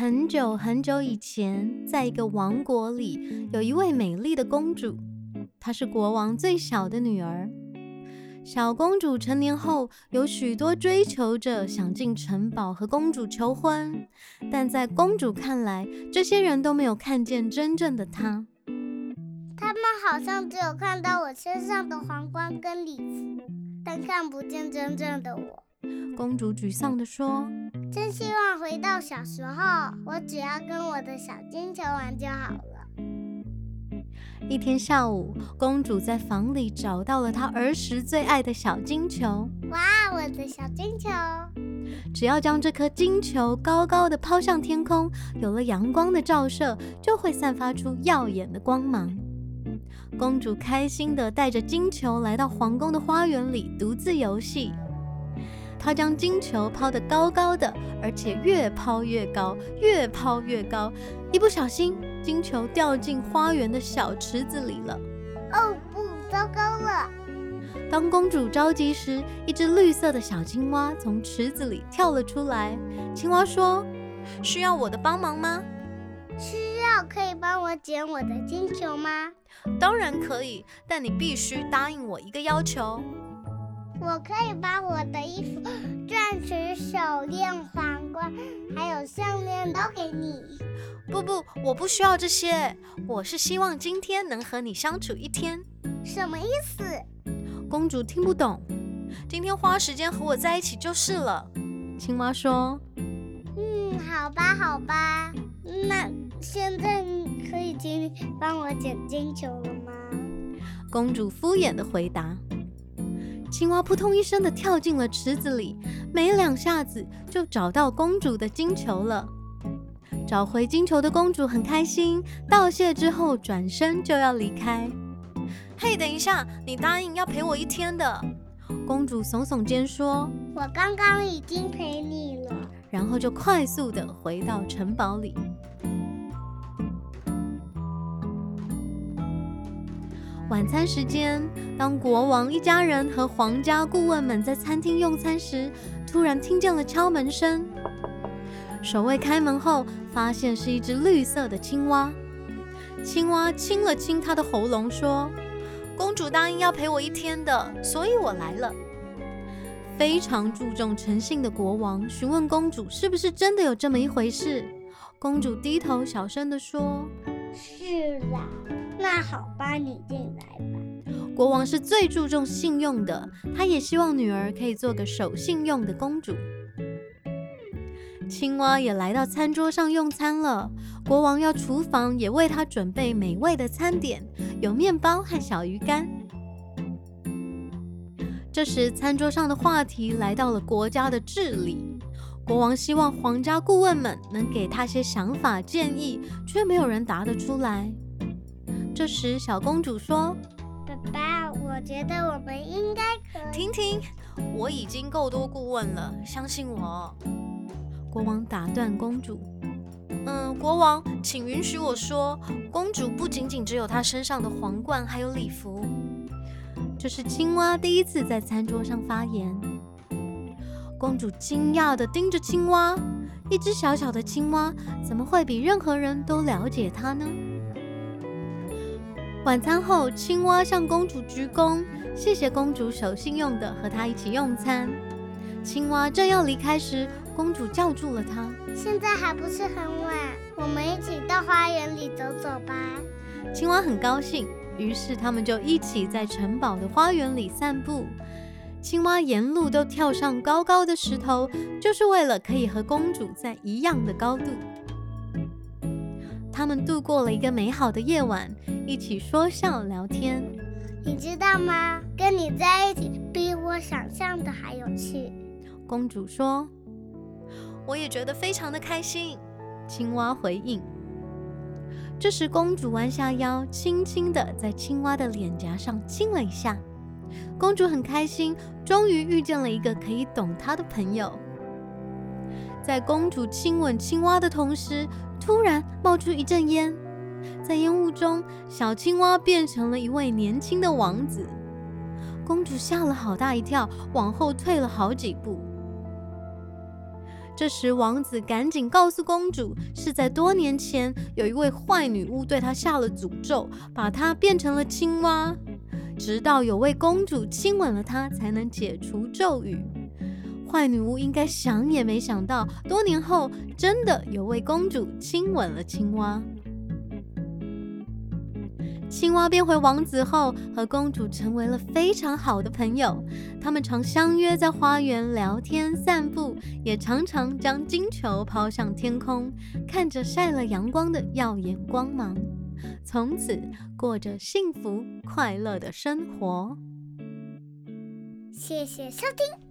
很久很久以前，在一个王国里，有一位美丽的公主，她是国王最小的女儿。小公主成年后，有许多追求者想进城堡和公主求婚，但在公主看来，这些人都没有看见真正的她。他们好像只有看到我身上的皇冠跟礼服，但看不见真正的我。公主沮丧地说。真希望回到小时候，我只要跟我的小金球玩就好了。一天下午，公主在房里找到了她儿时最爱的小金球。哇，我的小金球！只要将这颗金球高高的抛向天空，有了阳光的照射，就会散发出耀眼的光芒。公主开心地带着金球来到皇宫的花园里，独自游戏。他将金球抛得高高的，而且越抛越高，越抛越高。一不小心，金球掉进花园的小池子里了。哦不，糟糕了！当公主着急时，一只绿色的小青蛙从池子里跳了出来。青蛙说：“需要我的帮忙吗？”“需要，可以帮我捡我的金球吗？”“当然可以，但你必须答应我一个要求。”我可以把我的衣服、钻石手链、皇冠，还有项链都给你。不不，我不需要这些。我是希望今天能和你相处一天。什么意思？公主听不懂。今天花时间和我在一起就是了。青蛙说：“嗯，好吧，好吧。那现在可以请你帮我捡金球了吗？”公主敷衍的回答。青蛙扑通一声的跳进了池子里，没两下子就找到公主的金球了。找回金球的公主很开心，道谢之后转身就要离开。嘿，等一下，你答应要陪我一天的。公主耸耸肩说：“我刚刚已经陪你了。”然后就快速的回到城堡里。晚餐时间，当国王一家人和皇家顾问们在餐厅用餐时，突然听见了敲门声。守卫开门后，发现是一只绿色的青蛙。青蛙清了清它的喉咙，说：“公主答应要陪我一天的，所以我来了。”非常注重诚信的国王询问公主：“是不是真的有这么一回事？”公主低头小声地说：“是啦。”那好吧，你进来吧。国王是最注重信用的，他也希望女儿可以做个守信用的公主。青蛙也来到餐桌上用餐了，国王要厨房也为他准备美味的餐点，有面包和小鱼干。这时，餐桌上的话题来到了国家的治理，国王希望皇家顾问们能给他些想法建议，却没有人答得出来。这时，小公主说：“爸爸，我觉得我们应该可……停停，我已经够多顾问了，相信我。”国王打断公主：“嗯，国王，请允许我说，公主不仅仅只有她身上的皇冠，还有礼服。”这是青蛙第一次在餐桌上发言。公主惊讶地盯着青蛙，一只小小的青蛙怎么会比任何人都了解她呢？晚餐后，青蛙向公主鞠躬，谢谢公主守信用的和她一起用餐。青蛙正要离开时，公主叫住了她：“现在还不是很晚，我们一起到花园里走走吧。”青蛙很高兴，于是他们就一起在城堡的花园里散步。青蛙沿路都跳上高高的石头，就是为了可以和公主在一样的高度。他们度过了一个美好的夜晚，一起说笑聊天。你知道吗？跟你在一起比我想象的还有趣。公主说：“我也觉得非常的开心。”青蛙回应。这时，公主弯下腰，轻轻的在青蛙的脸颊上亲了一下。公主很开心，终于遇见了一个可以懂她的朋友。在公主亲吻青蛙的同时，突然冒出一阵烟，在烟雾中，小青蛙变成了一位年轻的王子。公主吓了好大一跳，往后退了好几步。这时，王子赶紧告诉公主，是在多年前有一位坏女巫对她下了诅咒，把她变成了青蛙，直到有位公主亲吻了她，才能解除咒语。坏女巫应该想也没想到，多年后真的有位公主亲吻了青蛙。青蛙变回王子后，和公主成为了非常好的朋友。他们常相约在花园聊天、散步，也常常将金球抛向天空，看着晒了阳光的耀眼光芒。从此过着幸福快乐的生活。谢谢收听。